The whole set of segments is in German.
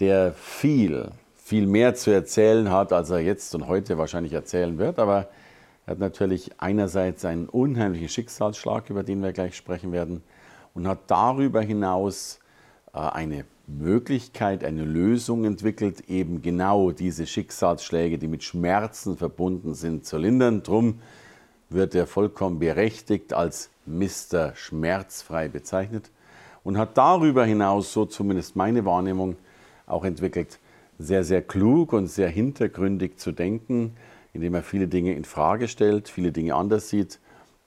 der viel, viel mehr zu erzählen hat, als er jetzt und heute wahrscheinlich erzählen wird. Aber er hat natürlich einerseits einen unheimlichen Schicksalsschlag, über den wir gleich sprechen werden, und hat darüber hinaus äh, eine Möglichkeit, eine Lösung entwickelt, eben genau diese Schicksalsschläge, die mit Schmerzen verbunden sind, zu lindern. Drum wird er vollkommen berechtigt als Mr. Schmerzfrei bezeichnet und hat darüber hinaus, so zumindest meine Wahrnehmung, auch entwickelt, sehr, sehr klug und sehr hintergründig zu denken, indem er viele Dinge in Frage stellt, viele Dinge anders sieht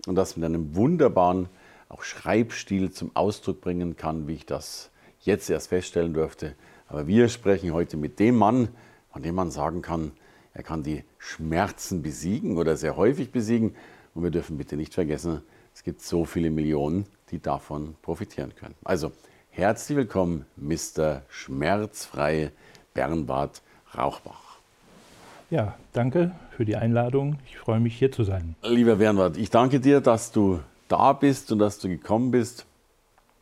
und das mit einem wunderbaren auch Schreibstil zum Ausdruck bringen kann, wie ich das jetzt erst feststellen durfte. Aber wir sprechen heute mit dem Mann, von dem man sagen kann, er kann die Schmerzen besiegen oder sehr häufig besiegen. Und wir dürfen bitte nicht vergessen, es gibt so viele Millionen, die davon profitieren können. Also Herzlich willkommen, Mr. Schmerzfrei Bernward Rauchbach. Ja, danke für die Einladung. Ich freue mich, hier zu sein. Lieber Bernward, ich danke dir, dass du da bist und dass du gekommen bist.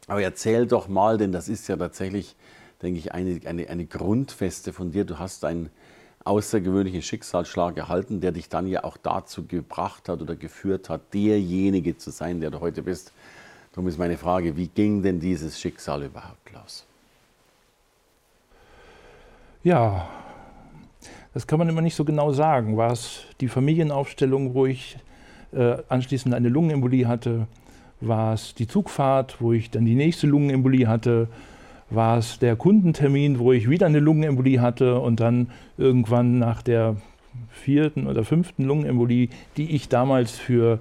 Aber erzähl doch mal, denn das ist ja tatsächlich, denke ich, eine, eine, eine Grundfeste von dir. Du hast einen außergewöhnlichen Schicksalsschlag erhalten, der dich dann ja auch dazu gebracht hat oder geführt hat, derjenige zu sein, der du heute bist. Darum ist meine Frage, wie ging denn dieses Schicksal überhaupt los? Ja, das kann man immer nicht so genau sagen. War es die Familienaufstellung, wo ich äh, anschließend eine Lungenembolie hatte? War es die Zugfahrt, wo ich dann die nächste Lungenembolie hatte? War es der Kundentermin, wo ich wieder eine Lungenembolie hatte und dann irgendwann nach der vierten oder fünften Lungenembolie, die ich damals für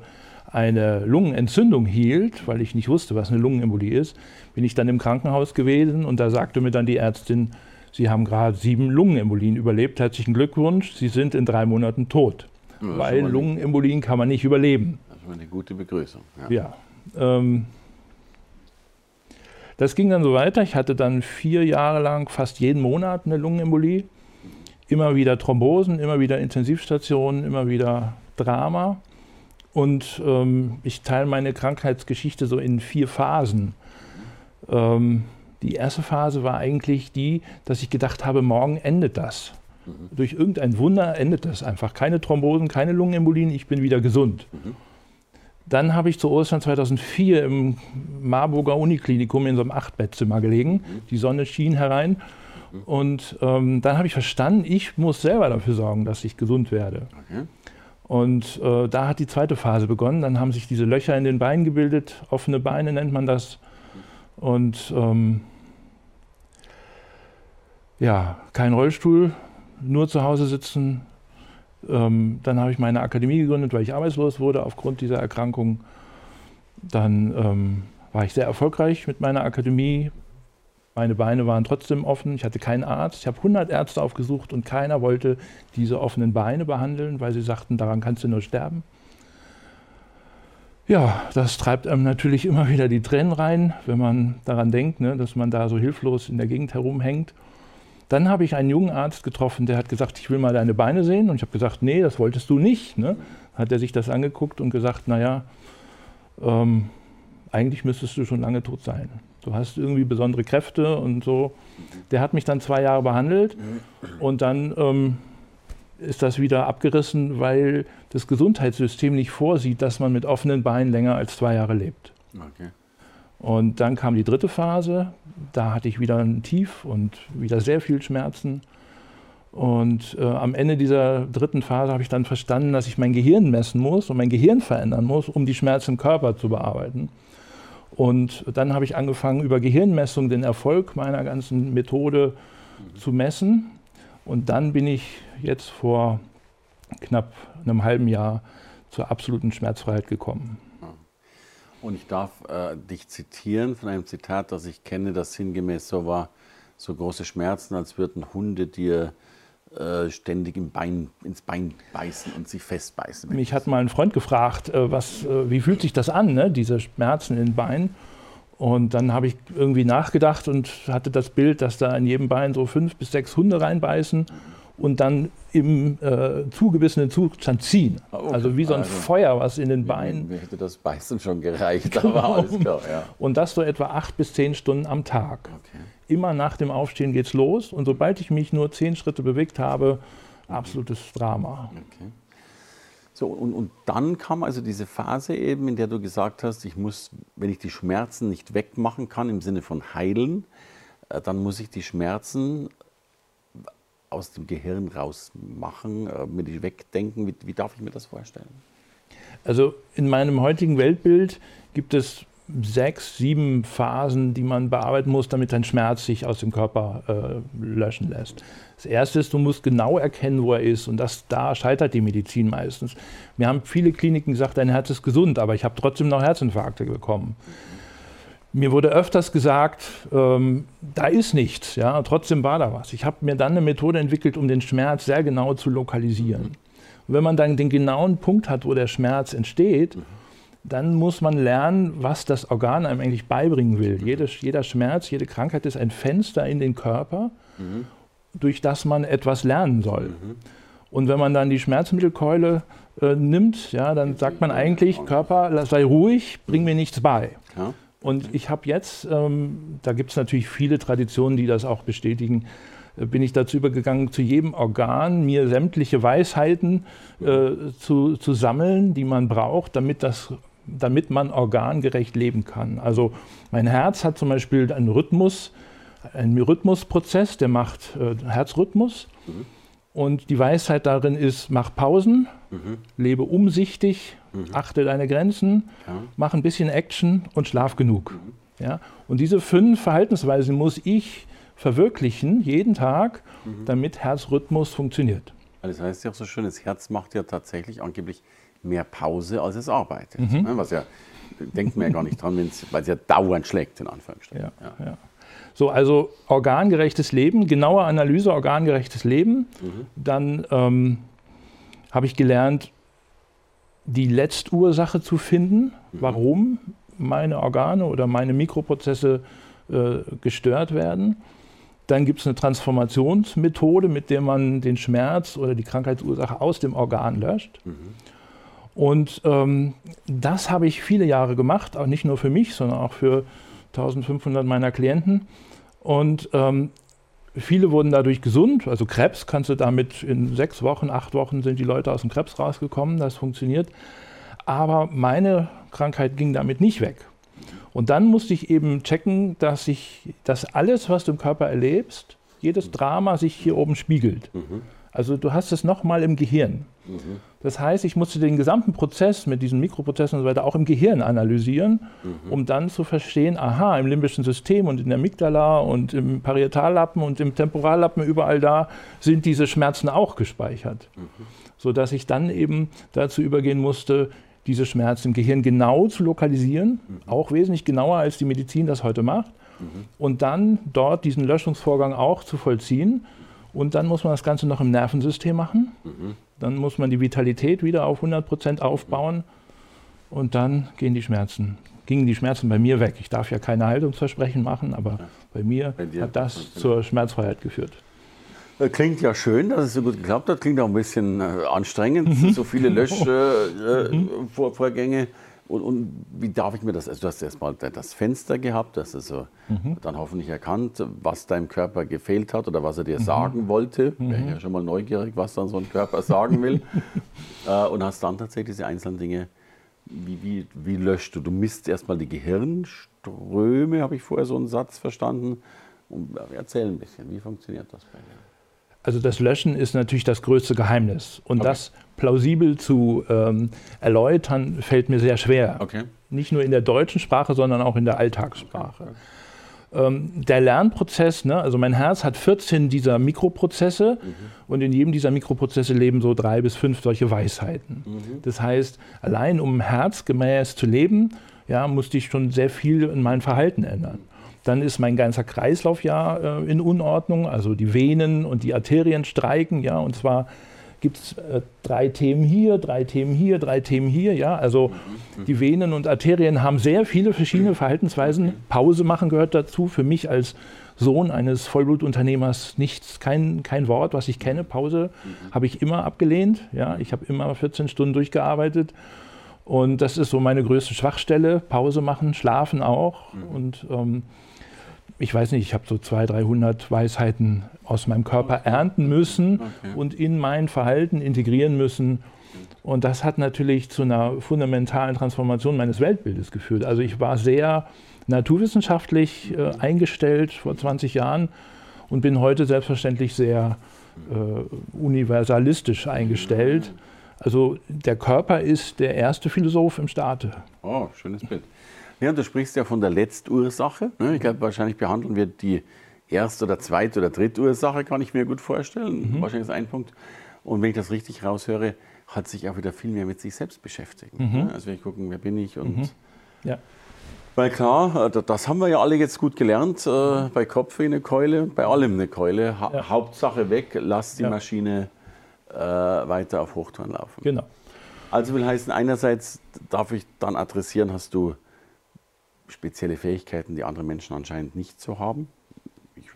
eine Lungenentzündung hielt, weil ich nicht wusste, was eine Lungenembolie ist, bin ich dann im Krankenhaus gewesen und da sagte mir dann die Ärztin, Sie haben gerade sieben Lungenembolien überlebt. Herzlichen Glückwunsch, Sie sind in drei Monaten tot. Ja, weil Lungenembolien kann man nicht überleben. Das ist eine gute Begrüßung. Ja. ja ähm, das ging dann so weiter. Ich hatte dann vier Jahre lang fast jeden Monat eine Lungenembolie. Immer wieder Thrombosen, immer wieder Intensivstationen, immer wieder Drama. Und ähm, ich teile meine Krankheitsgeschichte so in vier Phasen. Ähm, die erste Phase war eigentlich die, dass ich gedacht habe, morgen endet das. Mhm. Durch irgendein Wunder endet das einfach. Keine Thrombosen, keine Lungenembolien, ich bin wieder gesund. Mhm. Dann habe ich zu Ostern 2004 im Marburger Uniklinikum in so einem Achtbettzimmer gelegen. Mhm. Die Sonne schien herein. Mhm. Und ähm, dann habe ich verstanden, ich muss selber dafür sorgen, dass ich gesund werde. Okay. Und äh, da hat die zweite Phase begonnen. Dann haben sich diese Löcher in den Beinen gebildet, offene Beine nennt man das. Und ähm, ja, kein Rollstuhl, nur zu Hause sitzen. Ähm, dann habe ich meine Akademie gegründet, weil ich arbeitslos wurde aufgrund dieser Erkrankung. Dann ähm, war ich sehr erfolgreich mit meiner Akademie, meine Beine waren trotzdem offen. Ich hatte keinen Arzt. Ich habe 100 Ärzte aufgesucht und keiner wollte diese offenen Beine behandeln, weil sie sagten, daran kannst du nur sterben. Ja, das treibt einem natürlich immer wieder die Tränen rein, wenn man daran denkt, ne, dass man da so hilflos in der Gegend herumhängt. Dann habe ich einen jungen Arzt getroffen, der hat gesagt, ich will mal deine Beine sehen. Und ich habe gesagt, nee, das wolltest du nicht. Ne? Hat er sich das angeguckt und gesagt, naja, ähm, eigentlich müsstest du schon lange tot sein. Du hast irgendwie besondere Kräfte und so. Der hat mich dann zwei Jahre behandelt und dann ähm, ist das wieder abgerissen, weil das Gesundheitssystem nicht vorsieht, dass man mit offenen Beinen länger als zwei Jahre lebt. Okay. Und dann kam die dritte Phase. Da hatte ich wieder ein Tief und wieder sehr viel Schmerzen. Und äh, am Ende dieser dritten Phase habe ich dann verstanden, dass ich mein Gehirn messen muss und mein Gehirn verändern muss, um die Schmerzen im Körper zu bearbeiten. Und dann habe ich angefangen, über Gehirnmessung den Erfolg meiner ganzen Methode zu messen. Und dann bin ich jetzt vor knapp einem halben Jahr zur absoluten Schmerzfreiheit gekommen. Und ich darf äh, dich zitieren von einem Zitat, das ich kenne, das sinngemäß so war, so große Schmerzen, als würden Hunde dir äh, ständig im Bein, ins Bein beißen und sich festbeißen. Mich hat mal ein Freund gefragt, äh, was, äh, wie fühlt sich das an, ne? diese Schmerzen in den Beinen. Und dann habe ich irgendwie nachgedacht und hatte das Bild, dass da in jedem Bein so fünf bis sechs Hunde reinbeißen und dann im äh, zugebissenen Zustand ziehen. Ah, okay. Also wie so ein also, Feuer, was in den Beinen. Mir hätte das Beißen schon gereicht, genau. aber alles klar, ja. Und das so etwa acht bis zehn Stunden am Tag. Okay. Immer nach dem Aufstehen geht es los und sobald ich mich nur zehn Schritte bewegt habe, absolutes Drama. Okay. So, und, und dann kam also diese Phase eben, in der du gesagt hast, ich muss, wenn ich die Schmerzen nicht wegmachen kann im Sinne von heilen, äh, dann muss ich die Schmerzen aus dem Gehirn rausmachen, äh, mir die wegdenken. Wie, wie darf ich mir das vorstellen? Also in meinem heutigen Weltbild gibt es sechs, sieben Phasen, die man bearbeiten muss, damit ein Schmerz sich aus dem Körper äh, löschen lässt. Das erste ist, du musst genau erkennen, wo er ist. Und das, da scheitert die Medizin meistens. Mir haben viele Kliniken gesagt, dein Herz ist gesund, aber ich habe trotzdem noch Herzinfarkte bekommen. Mir wurde öfters gesagt, ähm, da ist nichts, ja, trotzdem war da was. Ich habe mir dann eine Methode entwickelt, um den Schmerz sehr genau zu lokalisieren. Und wenn man dann den genauen Punkt hat, wo der Schmerz entsteht, dann muss man lernen, was das Organ einem eigentlich beibringen will. Jede, jeder Schmerz, jede Krankheit ist ein Fenster in den Körper, mhm. durch das man etwas lernen soll. Mhm. Und wenn man dann die Schmerzmittelkeule äh, nimmt, ja, dann sagt man eigentlich, Körper, sei ruhig, bring mir nichts bei. Ja. Und ich habe jetzt, ähm, da gibt es natürlich viele Traditionen, die das auch bestätigen, äh, bin ich dazu übergegangen, zu jedem Organ mir sämtliche Weisheiten äh, zu, zu sammeln, die man braucht, damit, das, damit man organgerecht leben kann. Also mein Herz hat zum Beispiel einen Rhythmus, einen Rhythmusprozess, der macht äh, Herzrhythmus. Mhm. Und die Weisheit darin ist, mach Pausen, mhm. lebe umsichtig, mhm. achte deine Grenzen, ja. mach ein bisschen Action und schlaf genug. Mhm. Ja? Und diese fünf Verhaltensweisen muss ich verwirklichen, jeden Tag, mhm. damit Herzrhythmus funktioniert. Das heißt ja auch so schön, das Herz macht ja tatsächlich angeblich mehr Pause, als es arbeitet. Mhm. Ne? Was ja, denkt man ja gar nicht dran, weil es ja dauernd schlägt, in Anführungsstrichen. Ja, ja. So, also organgerechtes Leben, genaue Analyse, organgerechtes Leben. Mhm. Dann ähm, habe ich gelernt, die Letztursache zu finden, mhm. warum meine Organe oder meine Mikroprozesse äh, gestört werden. Dann gibt es eine Transformationsmethode, mit der man den Schmerz oder die Krankheitsursache aus dem Organ löscht. Mhm. Und ähm, das habe ich viele Jahre gemacht, auch nicht nur für mich, sondern auch für 1500 meiner Klienten. Und ähm, viele wurden dadurch gesund. Also Krebs kannst du damit in sechs Wochen, acht Wochen sind die Leute aus dem Krebs rausgekommen. Das funktioniert. Aber meine Krankheit ging damit nicht weg. Und dann musste ich eben checken, dass sich dass alles, was du im Körper erlebst, jedes Drama sich hier oben spiegelt. Mhm. Also du hast es nochmal im Gehirn. Mhm. Das heißt, ich musste den gesamten Prozess mit diesen Mikroprozessen und so weiter auch im Gehirn analysieren, mhm. um dann zu verstehen, aha, im limbischen System und in der Amygdala und im Parietallappen und im Temporallappen, überall da sind diese Schmerzen auch gespeichert. Mhm. Sodass ich dann eben dazu übergehen musste, diese Schmerzen im Gehirn genau zu lokalisieren, mhm. auch wesentlich genauer als die Medizin das heute macht, mhm. und dann dort diesen Löschungsvorgang auch zu vollziehen und dann muss man das Ganze noch im Nervensystem machen. Mhm. Dann muss man die Vitalität wieder auf 100 Prozent aufbauen. Und dann gehen die Schmerzen, gingen die Schmerzen bei mir weg. Ich darf ja keine Heilungsversprechen machen, aber bei mir bei hat das zur Schmerzfreiheit geführt. Klingt ja schön, dass es so gut geklappt hat. Klingt auch ein bisschen äh, anstrengend, mhm. so viele Löschvorgänge. Äh, mhm. Und, und, wie darf ich mir das, also du hast erstmal das Fenster gehabt, das ist so, mhm. dann hoffentlich erkannt, was deinem Körper gefehlt hat oder was er dir mhm. sagen wollte. Mhm. Wäre ja schon mal neugierig, was dann so ein Körper sagen will. äh, und hast dann tatsächlich diese einzelnen Dinge, wie, wie, wie löscht du? Du misst erstmal die Gehirnströme, habe ich vorher so einen Satz verstanden. Und, erzähl ein bisschen, wie funktioniert das bei dir? Also das Löschen ist natürlich das größte Geheimnis. Und okay. das plausibel zu ähm, erläutern, fällt mir sehr schwer. Okay. Nicht nur in der deutschen Sprache, sondern auch in der Alltagssprache. Okay. Ähm, der Lernprozess, ne, also mein Herz hat 14 dieser Mikroprozesse mhm. und in jedem dieser Mikroprozesse leben so drei bis fünf solche Weisheiten. Mhm. Das heißt, allein um herzgemäß zu leben, ja, musste ich schon sehr viel in meinem Verhalten ändern. Dann ist mein ganzer Kreislauf ja äh, in Unordnung, also die Venen und die Arterien streiken, ja, und zwar gibt es äh, drei Themen hier, drei Themen hier, drei Themen hier, ja, also die Venen und Arterien haben sehr viele verschiedene Verhaltensweisen. Pause machen gehört dazu. Für mich als Sohn eines Vollblutunternehmers nichts, kein, kein Wort, was ich kenne. Pause habe ich immer abgelehnt, ja, ich habe immer 14 Stunden durchgearbeitet. Und das ist so meine größte Schwachstelle. Pause machen, schlafen auch. Und ähm, ich weiß nicht, ich habe so 200, 300 Weisheiten aus meinem Körper ernten müssen okay. und in mein Verhalten integrieren müssen. Und das hat natürlich zu einer fundamentalen Transformation meines Weltbildes geführt. Also ich war sehr naturwissenschaftlich äh, eingestellt vor 20 Jahren und bin heute selbstverständlich sehr äh, universalistisch eingestellt. Also der Körper ist der erste Philosoph im Staate. Oh, schönes Bild. Ja, du sprichst ja von der Letztursache. Ne? Ich glaube, wahrscheinlich behandeln wir die erste oder zweite oder dritte Ursache, kann ich mir gut vorstellen. Mhm. Wahrscheinlich ist ein Punkt. Und wenn ich das richtig raushöre, hat sich auch wieder viel mehr mit sich selbst beschäftigt. Mhm. Ne? Also wenn ich gucken, wer bin ich und. Mhm. Ja. Weil klar, äh, das haben wir ja alle jetzt gut gelernt. Äh, bei Kopf eine Keule, bei allem eine Keule. Ha ja. Hauptsache weg, lass die ja. Maschine äh, weiter auf Hochtouren laufen. Genau. Also will heißen, einerseits darf ich dann adressieren, hast du spezielle Fähigkeiten, die andere Menschen anscheinend nicht so haben.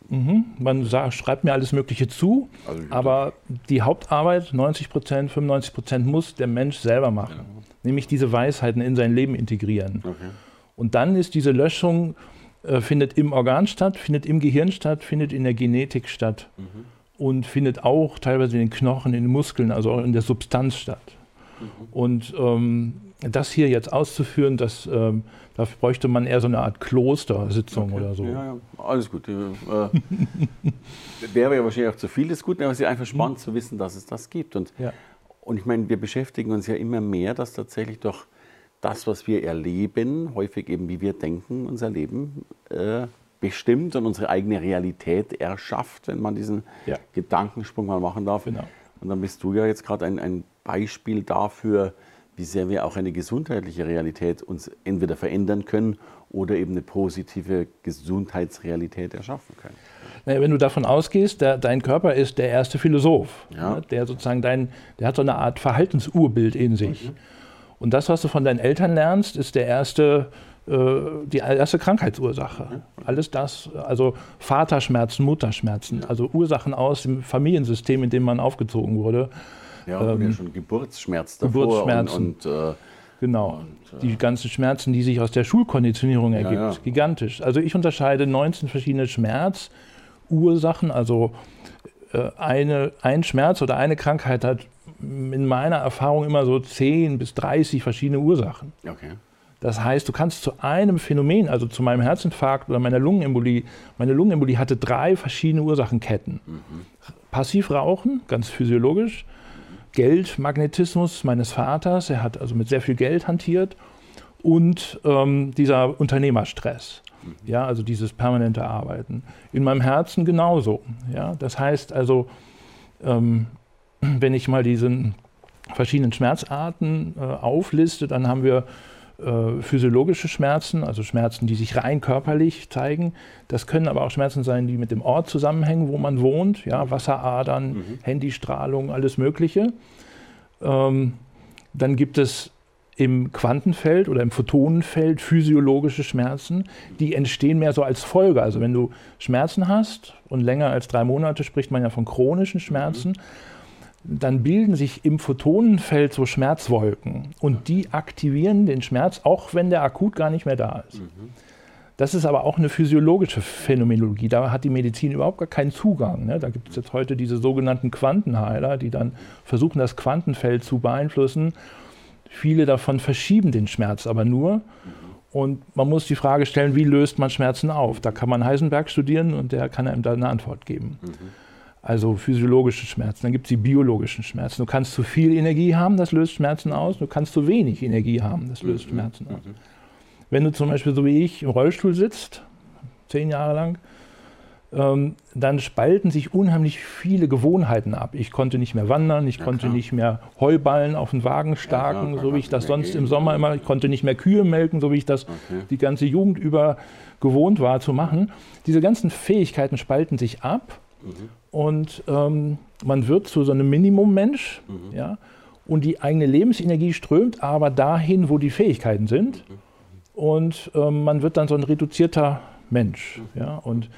Mhm. Man sagt, schreibt mir alles Mögliche zu, also aber die Hauptarbeit, 90 Prozent, 95 Prozent, muss der Mensch selber machen. Ja. Nämlich diese Weisheiten in sein Leben integrieren. Okay. Und dann ist diese Löschung, äh, findet im Organ statt, findet im Gehirn statt, findet in der Genetik statt mhm. und findet auch teilweise in den Knochen, in den Muskeln, also auch in der Substanz statt. Mhm. Und ähm, das hier jetzt auszuführen, das, ähm, dafür bräuchte man eher so eine Art Klostersitzung okay. oder so. Ja, ja, alles gut. Äh, wäre ja wahrscheinlich auch zu viel des Guten, aber es ist einfach spannend mhm. zu wissen, dass es das gibt. Und, ja. und ich meine, wir beschäftigen uns ja immer mehr, dass tatsächlich doch das, was wir erleben, häufig eben wie wir denken, unser Leben äh, bestimmt und unsere eigene Realität erschafft, wenn man diesen ja. Gedankensprung mal machen darf. Genau. Und dann bist du ja jetzt gerade ein, ein Beispiel dafür, wie sehr wir auch eine gesundheitliche Realität uns entweder verändern können oder eben eine positive Gesundheitsrealität erschaffen können. Naja, wenn du davon ausgehst, der, dein Körper ist der erste Philosoph, ja. ne, der sozusagen dein, der hat so eine Art Verhaltensurbild in sich. Mhm. Und das, was du von deinen Eltern lernst, ist der erste, äh, die erste Krankheitsursache. Alles das, also Vaterschmerzen, Mutterschmerzen, also Ursachen aus dem Familiensystem, in dem man aufgezogen wurde. Ja, und ähm, ja schon Geburtsschmerz davor. Geburtsschmerzen. Und, und äh, genau. Und, äh, die ganzen Schmerzen, die sich aus der Schulkonditionierung ergibt. Ja, ja. Gigantisch. Also ich unterscheide 19 verschiedene Schmerzursachen. Also äh, eine, ein Schmerz oder eine Krankheit hat in meiner Erfahrung immer so 10 bis 30 verschiedene Ursachen. Okay. Das heißt, du kannst zu einem Phänomen, also zu meinem Herzinfarkt oder meiner Lungenembolie, meine Lungenembolie hatte drei verschiedene Ursachenketten. Mhm. Passiv rauchen, ganz physiologisch, Geldmagnetismus meines Vaters, er hat also mit sehr viel Geld hantiert und ähm, dieser Unternehmerstress. Mhm. Ja, also dieses permanente Arbeiten. In meinem Herzen genauso. Ja, das heißt also, ähm, wenn ich mal diese verschiedenen Schmerzarten äh, aufliste, dann haben wir äh, physiologische Schmerzen, also Schmerzen, die sich rein körperlich zeigen. Das können aber auch Schmerzen sein, die mit dem Ort zusammenhängen, wo man wohnt, ja, Wasseradern, mhm. Handystrahlung, alles Mögliche. Ähm, dann gibt es im Quantenfeld oder im Photonenfeld physiologische Schmerzen, die entstehen mehr so als Folge. Also wenn du Schmerzen hast und länger als drei Monate spricht man ja von chronischen Schmerzen. Mhm dann bilden sich im Photonenfeld so Schmerzwolken und die aktivieren den Schmerz, auch wenn der akut gar nicht mehr da ist. Mhm. Das ist aber auch eine physiologische Phänomenologie. Da hat die Medizin überhaupt gar keinen Zugang. Ne? Da gibt es jetzt heute diese sogenannten Quantenheiler, die dann versuchen, das Quantenfeld zu beeinflussen. Viele davon verschieben den Schmerz aber nur. Und man muss die Frage stellen, wie löst man Schmerzen auf? Da kann man Heisenberg studieren und der kann einem da eine Antwort geben. Mhm also physiologische Schmerzen. Dann gibt es die biologischen Schmerzen. Du kannst zu viel Energie haben, das löst Schmerzen aus. Du kannst zu wenig Energie haben, das löst mhm. Schmerzen aus. Mhm. Wenn du zum Beispiel so wie ich im Rollstuhl sitzt, zehn Jahre lang, ähm, dann spalten sich unheimlich viele Gewohnheiten ab. Ich konnte nicht mehr wandern, ich ja, konnte klar. nicht mehr Heuballen auf den Wagen starken, ja, so wie ich das sonst gehen. im Sommer immer, ich konnte nicht mehr Kühe melken, so wie ich das okay. die ganze Jugend über gewohnt war zu machen. Diese ganzen Fähigkeiten spalten sich ab mhm. Und ähm, man wird zu so einem Minimummensch. Mhm. Ja, und die eigene Lebensenergie strömt aber dahin, wo die Fähigkeiten sind. Mhm. Und ähm, man wird dann so ein reduzierter Mensch. Mhm. Ja, und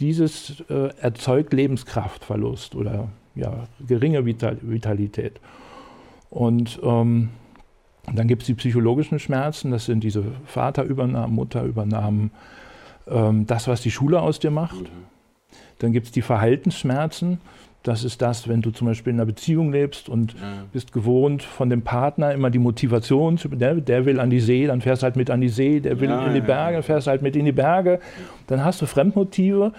dieses äh, erzeugt Lebenskraftverlust oder ja, geringe Vital Vitalität. Und ähm, dann gibt es die psychologischen Schmerzen, das sind diese Vaterübernahmen, Mutterübernahmen, ähm, das, was die Schule aus dir macht. Mhm. Dann gibt es die Verhaltensschmerzen, das ist das, wenn du zum Beispiel in einer Beziehung lebst und ja. bist gewohnt, von dem Partner immer die Motivation zu, der, der will an die See, dann fährst du halt mit an die See, der will ja, in die Berge, dann fährst du halt mit in die Berge. Dann hast du Fremdmotive,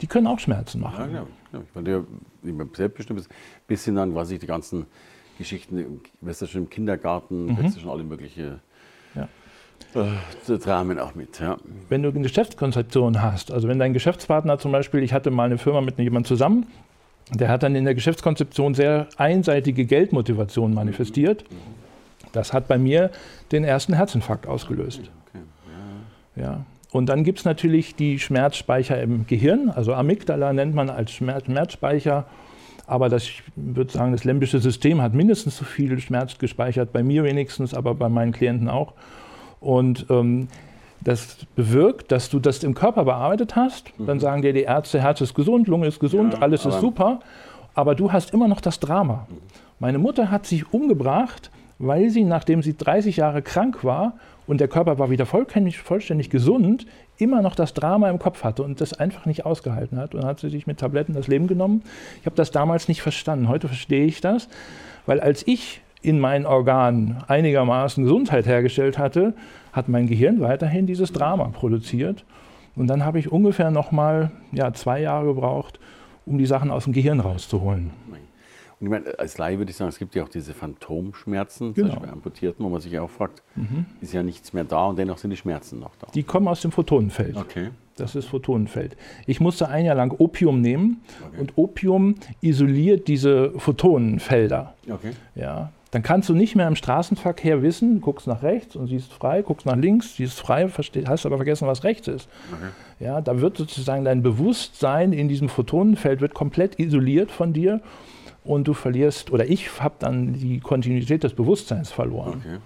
die können auch Schmerzen machen. Ja, ja. Ich meine, ja, selbstbestimmt bis hin an, was ich die ganzen Geschichten, weißt du schon im Kindergarten, mhm. weißt du schon alle möglichen äh, Dramen auch mit. Ja. Wenn du eine Geschäftskonzeption hast, also wenn dein Geschäftspartner zum Beispiel, ich hatte mal eine Firma mit jemandem zusammen, der hat dann in der Geschäftskonzeption sehr einseitige Geldmotivation manifestiert. Das hat bei mir den ersten Herzinfarkt ausgelöst. Ja. Und dann gibt es natürlich die Schmerzspeicher im Gehirn, also Amygdala nennt man als Schmerzspeicher. Aber das, ich würde sagen, das limbische System hat mindestens so viel Schmerz gespeichert, bei mir wenigstens, aber bei meinen Klienten auch. Und ähm, das bewirkt, dass du das im Körper bearbeitet hast. Mhm. Dann sagen dir die Ärzte, Herz ist gesund, Lunge ist gesund, ja, alles ist super. Aber du hast immer noch das Drama. Mhm. Meine Mutter hat sich umgebracht, weil sie, nachdem sie 30 Jahre krank war und der Körper war wieder vollständig, vollständig gesund, immer noch das Drama im Kopf hatte und das einfach nicht ausgehalten hat. Und dann hat sie sich mit Tabletten das Leben genommen. Ich habe das damals nicht verstanden. Heute verstehe ich das, weil als ich in meinen Organen einigermaßen Gesundheit hergestellt hatte, hat mein Gehirn weiterhin dieses Drama produziert. Und dann habe ich ungefähr nochmal ja, zwei Jahre gebraucht, um die Sachen aus dem Gehirn rauszuholen. Und ich meine, als Laie würde ich sagen, es gibt ja auch diese Phantomschmerzen, genau. zum Beispiel bei Amputierten, wo man sich auch fragt, mhm. ist ja nichts mehr da und dennoch sind die Schmerzen noch da. Die kommen aus dem Photonenfeld. Okay. Das ist Photonenfeld. Ich musste ein Jahr lang Opium nehmen okay. und Opium isoliert diese Photonenfelder. Okay. Ja, dann kannst du nicht mehr im Straßenverkehr wissen, guckst nach rechts und siehst frei, guckst nach links, siehst frei, hast aber vergessen, was rechts ist. Okay. Ja, da wird sozusagen dein Bewusstsein in diesem Photonenfeld wird komplett isoliert von dir und du verlierst, oder ich habe dann die Kontinuität des Bewusstseins verloren. Okay.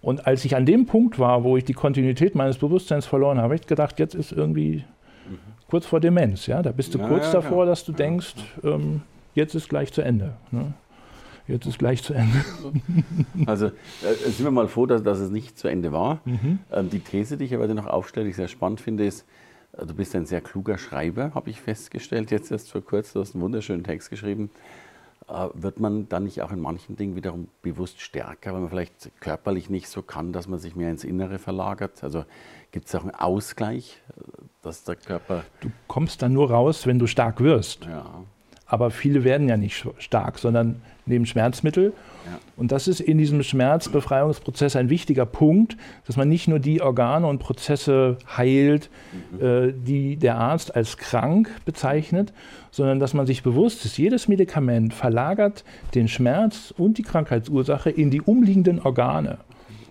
Und als ich an dem Punkt war, wo ich die Kontinuität meines Bewusstseins verloren habe, habe ich gedacht, jetzt ist irgendwie mhm. kurz vor Demenz. Ja? Da bist du ja, kurz ja, davor, dass du denkst, ähm, jetzt ist gleich zu Ende. Ne? Jetzt ist gleich zu Ende. Also äh, sind wir mal froh, dass, dass, es nicht zu Ende war. Mhm. Ähm, die These, die ich heute noch aufstelle, die ich sehr spannend finde, ist, äh, du bist ein sehr kluger Schreiber, habe ich festgestellt, jetzt erst vor kurzem, du hast einen wunderschönen Text geschrieben. Äh, wird man dann nicht auch in manchen Dingen wiederum bewusst stärker, weil man vielleicht körperlich nicht so kann, dass man sich mehr ins Innere verlagert? Also gibt es auch einen Ausgleich, äh, dass der Körper. Du kommst dann nur raus, wenn du stark wirst. Ja. Aber viele werden ja nicht stark, sondern nehmen Schmerzmittel. Ja. Und das ist in diesem Schmerzbefreiungsprozess ein wichtiger Punkt, dass man nicht nur die Organe und Prozesse heilt, mhm. äh, die der Arzt als krank bezeichnet, sondern dass man sich bewusst ist, jedes Medikament verlagert den Schmerz und die Krankheitsursache in die umliegenden Organe.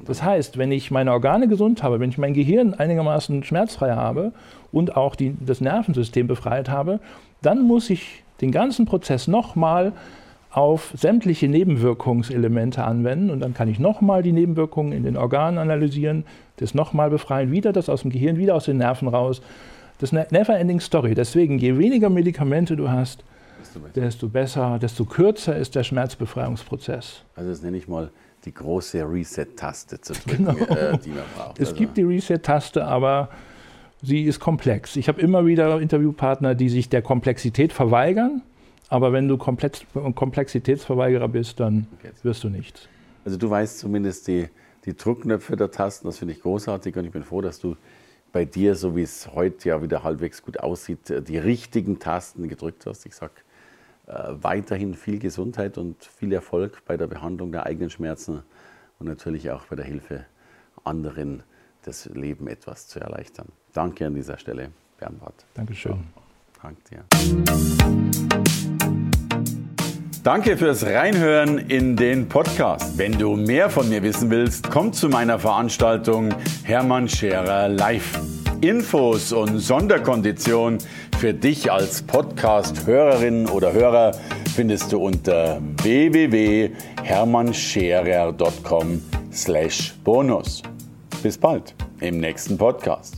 Das heißt, wenn ich meine Organe gesund habe, wenn ich mein Gehirn einigermaßen schmerzfrei habe und auch die, das Nervensystem befreit habe, dann muss ich den ganzen Prozess nochmal auf sämtliche Nebenwirkungselemente anwenden und dann kann ich nochmal die Nebenwirkungen in den Organen analysieren, das nochmal befreien, wieder das aus dem Gehirn, wieder aus den Nerven raus. Das ist eine never-ending Story. Deswegen, je weniger Medikamente du hast, desto besser. desto besser, desto kürzer ist der Schmerzbefreiungsprozess. Also das nenne ich mal die große Reset-Taste zu drücken, genau. äh, die man braucht. Es also. gibt die Reset-Taste, aber sie ist komplex. Ich habe immer wieder Interviewpartner, die sich der Komplexität verweigern. Aber wenn du Komplexitätsverweigerer bist, dann wirst du nichts. Also du weißt zumindest die, die Druckknöpfe der Tasten, das finde ich großartig und ich bin froh, dass du bei dir, so wie es heute ja wieder halbwegs gut aussieht, äh, die richtigen Tasten gedrückt hast. Ich sage äh, weiterhin viel Gesundheit und viel Erfolg bei der Behandlung der eigenen Schmerzen und natürlich auch bei der Hilfe anderen das Leben etwas zu erleichtern. Danke an dieser Stelle, Bernhard. Dankeschön. Danke dir. Danke fürs Reinhören in den Podcast. Wenn du mehr von mir wissen willst, komm zu meiner Veranstaltung Hermann Scherer Live. Infos und Sonderkonditionen für dich als Podcast-Hörerin oder Hörer findest du unter www.hermannscherer.com/bonus. Bis bald im nächsten Podcast.